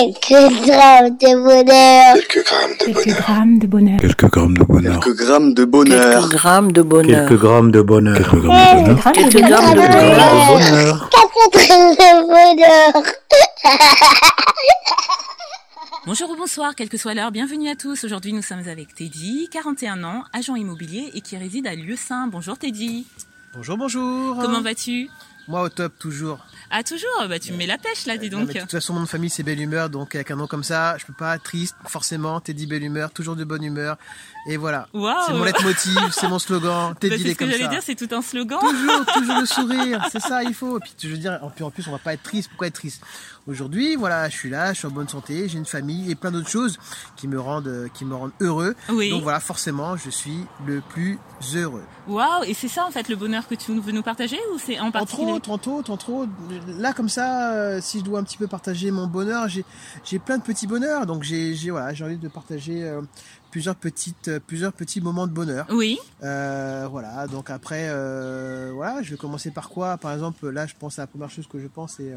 Quelques grammes de bonheur. Quelques grammes de Quelques bonheur. grammes de bonheur. Quelques grammes de bonheur. Quelques grammes de bonheur. Quelques grammes de bonheur. Quelques grammes de bonheur. Quelques grammes de bonheur. Quelques de grammes de bonheur. bonheur. bonheur. Quatre grammes de bonheur. Bonjour ou bonsoir, quelle que soit l'heure, bienvenue à tous. Aujourd'hui, nous sommes avec Teddy, 41 ans, agent immobilier et qui réside à Lieu-Saint. Bonjour Teddy. Bonjour, bonjour. Comment vas-tu Moi au top toujours. Ah, toujours Bah, tu me mets la pêche là, dis Non, donc. mais de toute façon, mon famille c'est Belle Humeur, donc avec un nom comme ça, je peux pas être triste, forcément. Teddy Belle Humeur, toujours de bonne humeur. Et voilà. Waouh C'est mon leitmotiv, c'est mon slogan. Bah, Teddy C'est il est ce que comme j'allais ça. dire, c'est tout un slogan. Toujours, toujours le sourire, c'est ça, il faut. Et puis je veux dire, en plus, en plus, on va pas être triste. Pourquoi être triste? Aujourd'hui, voilà, je suis là, je suis en bonne santé, j'ai une famille et plein d'autres choses qui me rendent, euh, qui me rendent heureux. Oui. Donc voilà, forcément, je suis le plus heureux. Waouh Et c'est ça en fait le bonheur que tu veux nous partager ou c'est en particulier? Autres, entre autres, entre autres, là comme ça, euh, si je dois un petit peu partager mon bonheur, j'ai plein de petits bonheurs, donc j'ai voilà, j'ai envie de partager euh, plusieurs petites euh, plusieurs petits moments de bonheur. Oui. Euh, voilà, donc après, voilà, je vais commencer par quoi? Par exemple, là, je pense à la première chose que je pense, c'est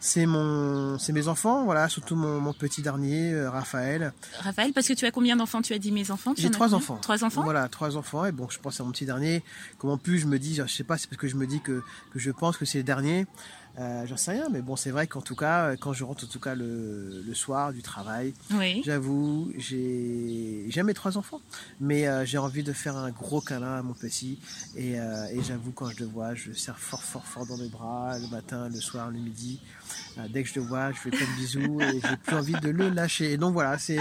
c'est mon, c'est mes enfants, voilà, surtout mon, mon petit dernier, euh, Raphaël. Raphaël, parce que tu as combien d'enfants? Tu as dit mes enfants J'ai en trois enfants. Trois enfants? Voilà, trois enfants. Et bon, je pense à mon petit dernier. Comment plus je me dis, je sais pas, c'est parce que je me dis que, que je pense que c'est le dernier. Euh, J'en sais rien, mais bon, c'est vrai qu'en tout cas, quand je rentre en tout cas le, le soir du travail, Oui. j'avoue, j'ai mes trois enfants, mais euh, j'ai envie de faire un gros câlin à mon petit. Et, euh, et j'avoue, quand je le vois, je le serre fort, fort, fort dans mes bras, le matin, le soir, le midi. Euh, dès que je le vois, je fais plein de bisous et j'ai plus envie de le lâcher. Et donc voilà, c'est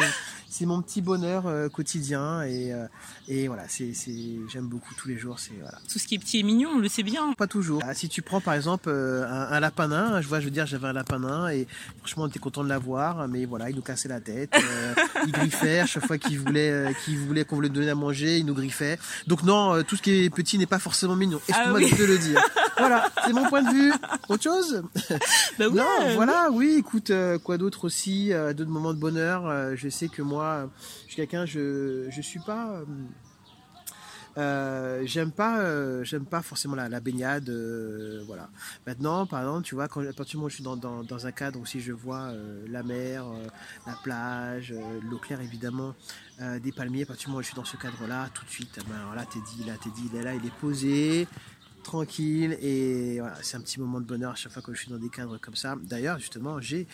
c'est mon petit bonheur euh, quotidien et, euh, et voilà, c'est c'est j'aime beaucoup tous les jours. C'est voilà. Tout ce qui est petit et mignon, on le sait bien. Pas toujours. Ah, si tu prends par exemple euh, un, un lapin nain, je vois, je veux dire, j'avais un lapin nain et franchement, on était content de l'avoir, mais voilà, il nous cassait la tête, euh, il griffait chaque fois qu'il voulait, euh, qu'il voulait qu'on le donne à manger, il nous griffait. Donc non, euh, tout ce qui est petit n'est pas forcément mignon. Excuse-moi Ah oui. de te le dire. voilà, c'est mon point de vue. Autre chose? Bah non, voilà, oui, écoute, euh, quoi d'autre aussi, euh, d'autres moments de bonheur? euh, je sais que moi, je suis quelqu'un, je, je suis pas. euh, j'aime pas, euh, j'aime pas forcément la, la baignade, euh, voilà. Maintenant, par exemple, tu vois, quand à partir du moment où je suis dans, dans, dans un cadre où si je vois la mer, la plage, l'eau claire évidemment, des palmiers, à partir du moment où je suis dans ce cadre-là, tout de suite, ben, alors là, t'es dit, là, t'es dit, il est là, il est posé, tranquille et voilà, c'est un petit moment de bonheur à chaque fois que je suis dans des cadres comme ça. D'ailleurs, justement, j'ai,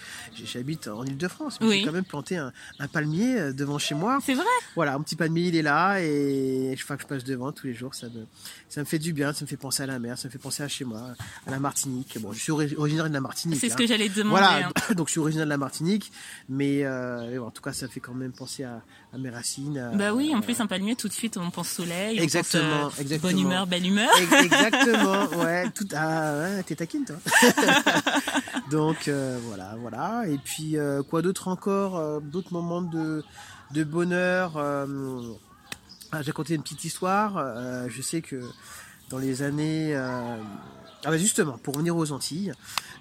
j'habite en Ile-de-France, mais Oui. j'ai quand même planté un, un palmier euh, devant chez moi. C'est vrai? Voilà, un petit palmier, il est là et chaque fois que je passe devant tous les jours, ça me, ça me fait du bien, ça me fait penser à la mer, ça me fait penser à chez moi, à la Martinique. Bon, je suis ori- originaire de la Martinique. C'est ce hein. que j'allais te demander. Voilà, hein. donc je suis originaire de la Martinique, mais euh, en tout cas, ça fait quand même penser à, à mes racines. à- Bah oui, en plus un palmier, tout de suite on pense soleil, on Exactement, pense, euh, exactement. bonne humeur, belle humeur. Ex- Exactement, ouais, tout ah, ouais, t'es taquine toi. Donc euh, voilà, voilà. Et puis euh, quoi d'autre encore, d'autres moments de de bonheur. ah, J'ai raconté une petite histoire. je sais que dans les années, ah bah justement, pour revenir aux Antilles,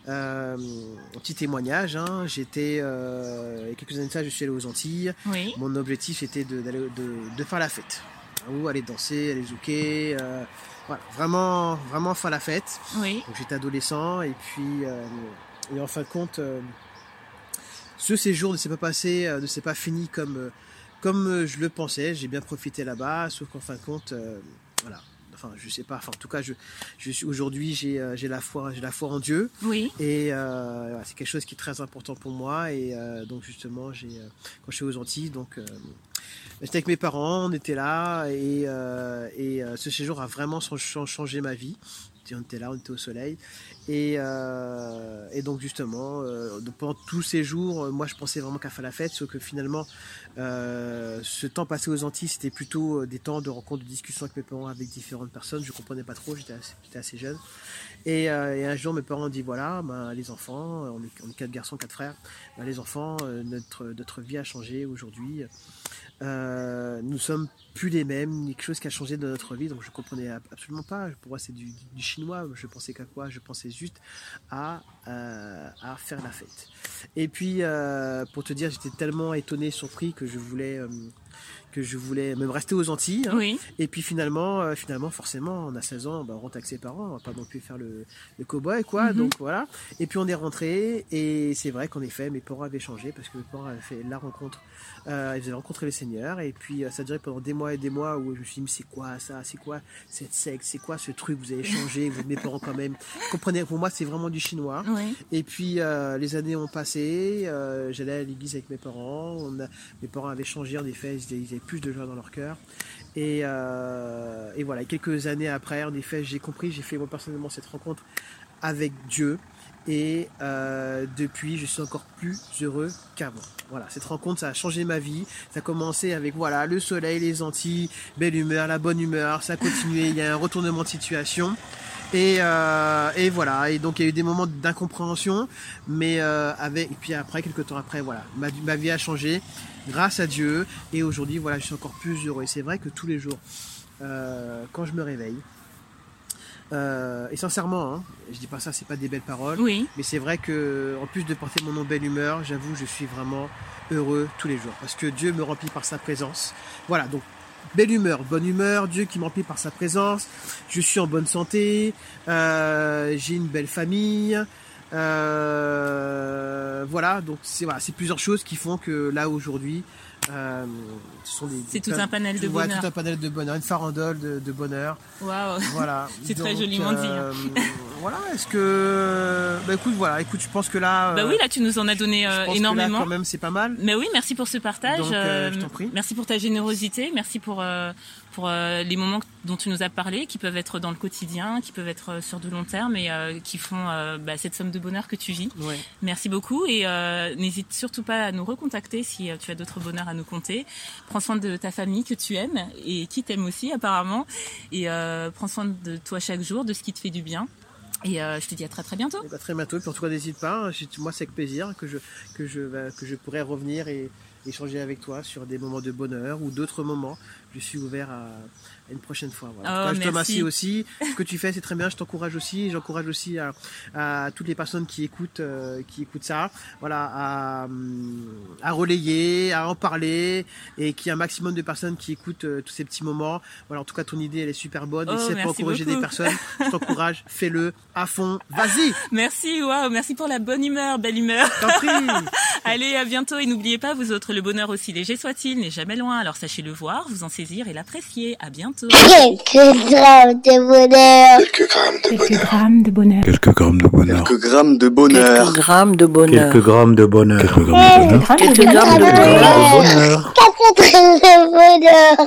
euh, un petit témoignage. Hein, J'étais euh, il y a quelques années de ça, je suis allé aux Antilles. Oui. Mon objectif était de, d'aller- de, de faire la fête. Ou aller danser, aller zouker. euh, voilà, vraiment, vraiment faire la fête. Oui. Donc j'étais adolescent et puis, et en fin de compte, ce séjour ne s'est pas passé, ne s'est pas fini comme, comme je le pensais. J'ai bien profité là-bas, sauf qu'en fin de compte, voilà. Enfin, je sais pas. Enfin, en tout cas, je, aujourd'hui, j'ai, euh, j'ai la foi, j'ai la foi en Dieu. Oui. Et euh, c'est quelque chose qui est très important pour moi. Et euh, donc justement, j'ai quand je suis aux Antilles, donc j'étais avec mes parents, on était là, et, et ce séjour a vraiment chan- chan- changé ma vie. On était là, on était au soleil, et, euh, et donc justement, euh, pendant tous ces jours, euh, moi je pensais vraiment qu'à faire la fête, sauf que finalement, ce temps passé aux Antilles, c'était plutôt des temps de rencontres, de discussions avec mes parents, avec différentes personnes. Je comprenais pas trop, j'étais assez, jeune. Et, un jour, mes parents ont dit voilà, ben, les enfants, on est, quatre garçons, quatre frères, ben, les enfants, notre, notre vie a changé aujourd'hui. Euh, nous sommes plus les mêmes, quelque chose qui a changé dans notre vie, donc je comprenais ab- absolument pas. Pour moi, c'est du, du chinois. Je pensais qu'à quoi? Je pensais juste à, euh, à faire la fête. Et puis, euh, pour te dire, j'étais tellement étonné, surpris que je voulais, euh, que je voulais même rester aux Antilles. hein. Oui. Et puis finalement, euh, finalement, forcément, on a 16 ans, bah, on rentre avec ses parents, on va pas non plus faire le, le cow-boy, quoi. Mhm. Donc voilà. Et puis on est rentré, et c'est vrai qu'en effet, mes parents avaient changé parce que mes parents avaient fait la rencontre. Euh, ils avaient rencontré le Seigneur, et puis euh, ça a duré pendant des mois et des mois où je me suis dit, mais c'est quoi ça? C'est quoi cette secte? C'est quoi ce truc? Vous avez changé, vous mes parents quand même. Comprenez, pour moi, c'est vraiment du chinois. Oui. Et puis les années ont passé, j'allais à l'église avec mes parents, on a- mes parents avaient changé en effet, ils, avaient plus de joie dans leur cœur. Et, euh, et voilà, quelques années après, en effet, j'ai compris, j'ai fait moi personnellement cette rencontre avec Dieu. Et euh, depuis, je suis encore plus heureux qu'avant. Voilà, cette rencontre, ça a changé ma vie. Ça a commencé avec voilà le soleil, les Antilles, belle humeur, la bonne humeur. Ça a continué. Il y a un retournement de situation. Et, euh, et voilà. Et donc il y a eu des moments d'incompréhension, mais euh, avec et puis après quelques temps après, voilà, ma, ma vie a changé grâce à Dieu. Et aujourd'hui, voilà, je suis encore plus heureux. Et c'est vrai que tous les jours, euh, quand je me réveille, et sincèrement, hein, je dis pas ça, c'est pas des belles paroles. Oui. Mais c'est vrai que, en plus de porter mon nom belle humeur, j'avoue, je suis vraiment heureux tous les jours parce que Dieu me remplit par sa présence. Voilà, donc belle humeur, bonne humeur, Dieu qui me remplit par sa présence. Je suis en bonne santé, euh, j'ai une belle famille. euh, voilà, donc c'est voilà, c'est plusieurs choses qui font que là aujourd'hui, euh, ce sont des. C'est tout un panel de bonheur. tout un panel de bonheur, une farandole de, de bonheur. Waouh. Voilà. C'est très joliment dit, hein. Euh, voilà, est-ce que. Bah écoute, voilà, écoute, je pense que là. Bah euh, oui, là tu nous en as donné je euh, que énormément. là, quand même, c'est pas mal. Mais oui, merci pour ce partage. Donc, euh, je t'en prie. Merci pour ta générosité. Merci pour euh, pour euh, les moments dont tu nous as parlé, qui peuvent être dans le quotidien, qui peuvent être euh, sur de long terme et euh, qui font euh, bah, cette somme de bonheur que tu vis. Ouais. Merci beaucoup et euh, n'hésite surtout pas à nous recontacter si euh, tu as d'autres bonheurs à nous compter. Prends soin de ta famille que tu aimes et qui t'aime aussi apparemment et euh, prends soin de toi chaque jour, de ce qui te fait du bien. Et euh, je te dis à très très bientôt. Et bah, très bientôt. Puis en tout cas, n'hésite pas. hein, Moi, c'est avec plaisir que je que je bah, que je pourrais revenir et échanger avec toi sur des moments de bonheur ou d'autres moments. Je suis ouvert à, à une prochaine fois. Voilà. Oh, cas, je te merci. remercie aussi. Ce que tu fais, c'est très bien. Je t'encourage aussi. J'encourage aussi à, à toutes les personnes qui écoutent, euh, qui écoutent ça. Voilà, à, hum, à relayer, à en parler, et qu'il y ait un maximum de personnes qui écoutent euh, tous ces petits moments. Voilà, en tout cas, ton idée, elle est super bonne. Oh, et si peut encourager beaucoup. des personnes, je t'encourage. Fais-le à fond. Vas-y. Merci, waouh, merci pour la bonne humeur, belle humeur. T'en prie. Allez, à bientôt et n'oubliez pas, vous autres, le bonheur aussi léger soit-il n'est jamais loin. Alors sachez le voir, vous en saisir et l'apprécier. À bientôt. Quelques grammes de bonheur. Quelques grammes de Quelques bonheur. grammes de bonheur. Quelques grammes de bonheur. Quelques grammes de bonheur. Quelques grammes de bonheur. Quelques grammes de bonheur. Quelques grammes de bonheur. Grammes de Quelques bonheur. grammes de Quelques bonheur. grammes de bonheur. Quatre grammes de bonheur.